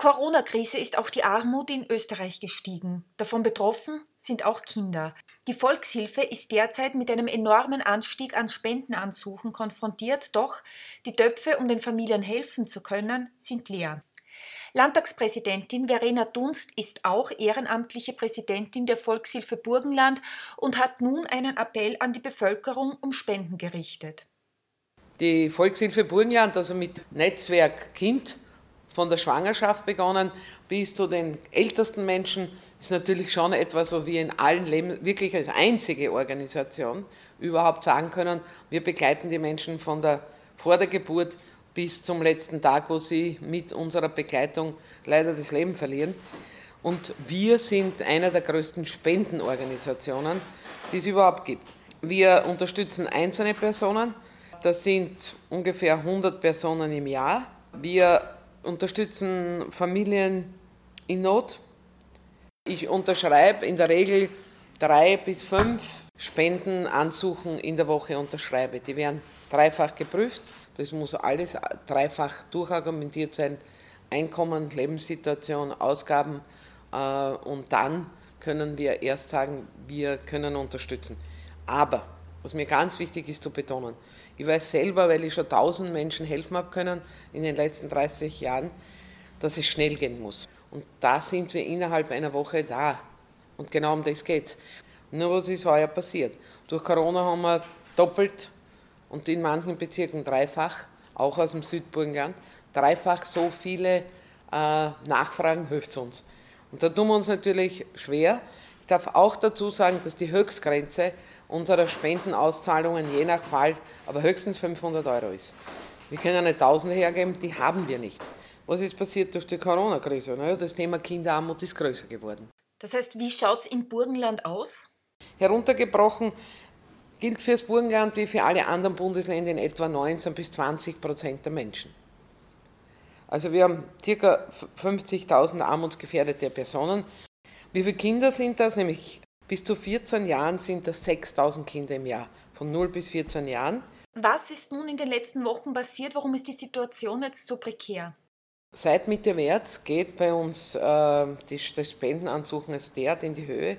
Corona-Krise ist auch die Armut in Österreich gestiegen. Davon betroffen sind auch Kinder. Die Volkshilfe ist derzeit mit einem enormen Anstieg an Spendenansuchen konfrontiert, doch die Töpfe, um den Familien helfen zu können, sind leer. Landtagspräsidentin Verena Dunst ist auch ehrenamtliche Präsidentin der Volkshilfe Burgenland und hat nun einen Appell an die Bevölkerung um Spenden gerichtet. Die Volkshilfe Burgenland, also mit Netzwerk Kind, von der Schwangerschaft begonnen bis zu den ältesten Menschen, ist natürlich schon etwas, wo wir in allen Leben wirklich als einzige Organisation überhaupt sagen können, wir begleiten die Menschen von der, vor der Geburt bis zum letzten Tag, wo sie mit unserer Begleitung leider das Leben verlieren. Und wir sind einer der größten Spendenorganisationen, die es überhaupt gibt. Wir unterstützen einzelne Personen, das sind ungefähr 100 Personen im Jahr. Wir unterstützen Familien in Not. Ich unterschreibe in der Regel drei bis fünf Spendenansuchen in der Woche unterschreibe. Die werden dreifach geprüft. Das muss alles dreifach durchargumentiert sein. Einkommen, Lebenssituation, Ausgaben. Äh, und dann können wir erst sagen, wir können unterstützen. Aber, was mir ganz wichtig ist zu betonen, ich weiß selber, weil ich schon tausend Menschen helfen habe können in den letzten 30 Jahren, dass es schnell gehen muss. Und da sind wir innerhalb einer Woche da. Und genau um das geht es. Nur was ist heuer passiert? Durch Corona haben wir doppelt und in manchen Bezirken dreifach, auch aus dem Südburgenland, dreifach so viele äh, Nachfragen hilft uns. Und da tun wir uns natürlich schwer. Ich darf auch dazu sagen, dass die Höchstgrenze unserer Spendenauszahlungen je nach Fall aber höchstens 500 Euro ist. Wir können nicht Tausende hergeben, die haben wir nicht. Was ist passiert durch die Corona-Krise? Naja, das Thema Kinderarmut ist größer geworden. Das heißt, wie schaut es im Burgenland aus? Heruntergebrochen gilt für das Burgenland wie für alle anderen Bundesländer in etwa 19 bis 20 Prozent der Menschen. Also wir haben ca. 50.000 armutsgefährdete Personen. Wie viele Kinder sind das? Nämlich bis zu 14 Jahren sind das 6000 Kinder im Jahr, von 0 bis 14 Jahren. Was ist nun in den letzten Wochen passiert? Warum ist die Situation jetzt so prekär? Seit Mitte März geht bei uns äh, die, das Spendenansuchen also derart in die Höhe,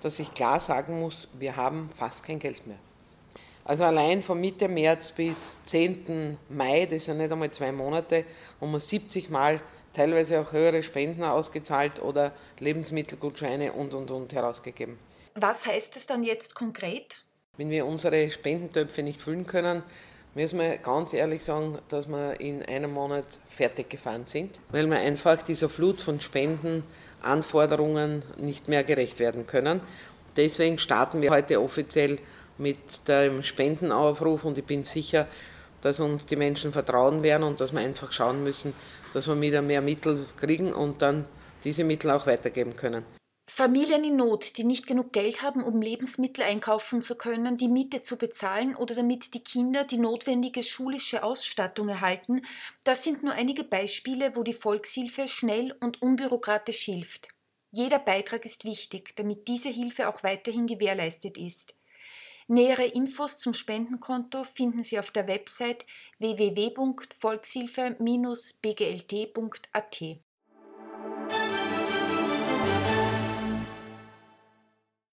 dass ich klar sagen muss, wir haben fast kein Geld mehr. Also allein von Mitte März bis 10. Mai, das sind nicht einmal zwei Monate, haben wir 70 Mal teilweise auch höhere Spenden ausgezahlt oder Lebensmittelgutscheine und und und herausgegeben. Was heißt es dann jetzt konkret? Wenn wir unsere Spendentöpfe nicht füllen können, müssen wir ganz ehrlich sagen, dass wir in einem Monat fertig gefahren sind, weil wir einfach dieser Flut von Spendenanforderungen nicht mehr gerecht werden können. Deswegen starten wir heute offiziell mit dem Spendenaufruf und ich bin sicher, dass uns die Menschen vertrauen werden und dass wir einfach schauen müssen, dass wir wieder mehr Mittel kriegen und dann diese Mittel auch weitergeben können. Familien in Not, die nicht genug Geld haben, um Lebensmittel einkaufen zu können, die Miete zu bezahlen oder damit die Kinder die notwendige schulische Ausstattung erhalten, das sind nur einige Beispiele, wo die Volkshilfe schnell und unbürokratisch hilft. Jeder Beitrag ist wichtig, damit diese Hilfe auch weiterhin gewährleistet ist. Nähere Infos zum Spendenkonto finden Sie auf der Website www.volkshilfe-bglt.at.